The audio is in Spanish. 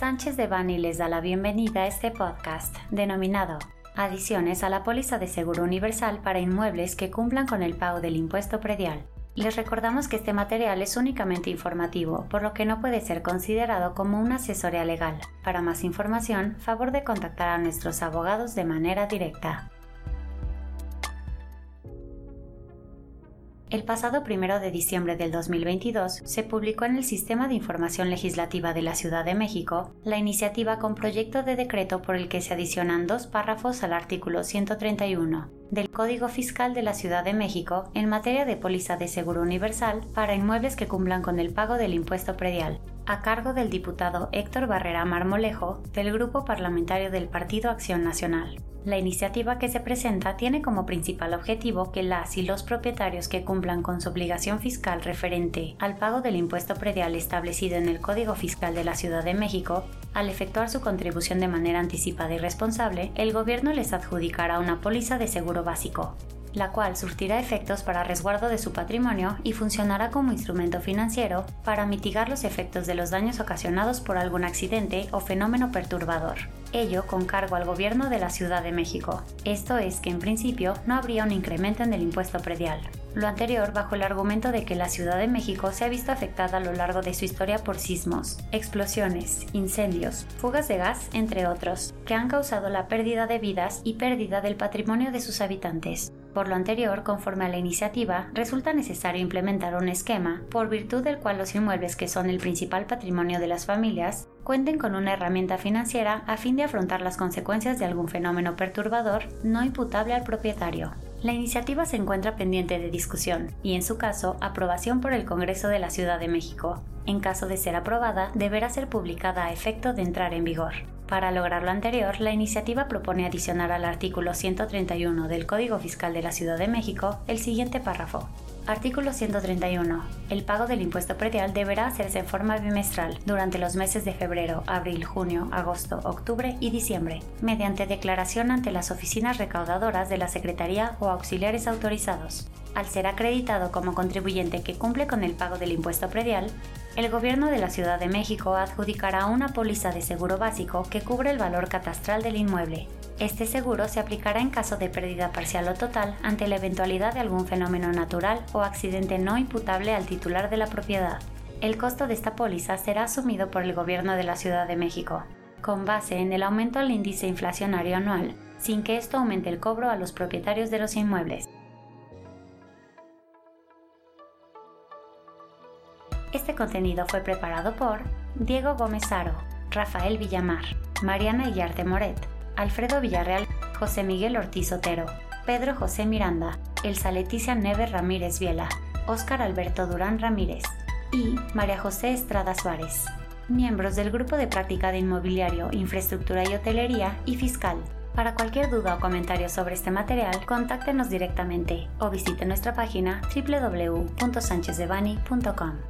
Sánchez de Bani les da la bienvenida a este podcast denominado Adiciones a la póliza de seguro universal para inmuebles que cumplan con el pago del impuesto predial. Les recordamos que este material es únicamente informativo, por lo que no puede ser considerado como una asesoría legal. Para más información, favor de contactar a nuestros abogados de manera directa. El pasado 1 de diciembre del 2022 se publicó en el Sistema de Información Legislativa de la Ciudad de México la iniciativa con proyecto de decreto por el que se adicionan dos párrafos al artículo 131 del Código Fiscal de la Ciudad de México en materia de póliza de seguro universal para inmuebles que cumplan con el pago del impuesto predial, a cargo del diputado Héctor Barrera Marmolejo del Grupo Parlamentario del Partido Acción Nacional. La iniciativa que se presenta tiene como principal objetivo que las y los propietarios que cumplan con su obligación fiscal referente al pago del impuesto predial establecido en el Código Fiscal de la Ciudad de México, al efectuar su contribución de manera anticipada y responsable, el gobierno les adjudicará una póliza de seguro básico, la cual surtirá efectos para resguardo de su patrimonio y funcionará como instrumento financiero para mitigar los efectos de los daños ocasionados por algún accidente o fenómeno perturbador. Ello con cargo al gobierno de la Ciudad de México. Esto es que en principio no habría un incremento en el impuesto predial. Lo anterior bajo el argumento de que la Ciudad de México se ha visto afectada a lo largo de su historia por sismos, explosiones, incendios, fugas de gas, entre otros, que han causado la pérdida de vidas y pérdida del patrimonio de sus habitantes. Por lo anterior, conforme a la iniciativa, resulta necesario implementar un esquema por virtud del cual los inmuebles que son el principal patrimonio de las familias cuenten con una herramienta financiera a fin de afrontar las consecuencias de algún fenómeno perturbador no imputable al propietario. La iniciativa se encuentra pendiente de discusión y, en su caso, aprobación por el Congreso de la Ciudad de México. En caso de ser aprobada, deberá ser publicada a efecto de entrar en vigor. Para lograr lo anterior, la iniciativa propone adicionar al artículo 131 del Código Fiscal de la Ciudad de México el siguiente párrafo. Artículo 131. El pago del impuesto predial deberá hacerse en forma bimestral durante los meses de febrero, abril, junio, agosto, octubre y diciembre, mediante declaración ante las oficinas recaudadoras de la Secretaría o auxiliares autorizados. Al ser acreditado como contribuyente que cumple con el pago del impuesto predial, el gobierno de la Ciudad de México adjudicará una póliza de seguro básico que cubre el valor catastral del inmueble. Este seguro se aplicará en caso de pérdida parcial o total ante la eventualidad de algún fenómeno natural o accidente no imputable al titular de la propiedad. El costo de esta póliza será asumido por el gobierno de la Ciudad de México, con base en el aumento al índice inflacionario anual, sin que esto aumente el cobro a los propietarios de los inmuebles. Este contenido fue preparado por Diego Gómez Aro, Rafael Villamar, Mariana Iyarte Moret, Alfredo Villarreal, José Miguel Ortiz Otero, Pedro José Miranda, Elsa Leticia Neves Ramírez Viela, Óscar Alberto Durán Ramírez y María José Estrada Suárez, miembros del Grupo de Práctica de Inmobiliario, Infraestructura y Hotelería y Fiscal. Para cualquier duda o comentario sobre este material, contáctenos directamente o visite nuestra página www.sanchezdevani.com.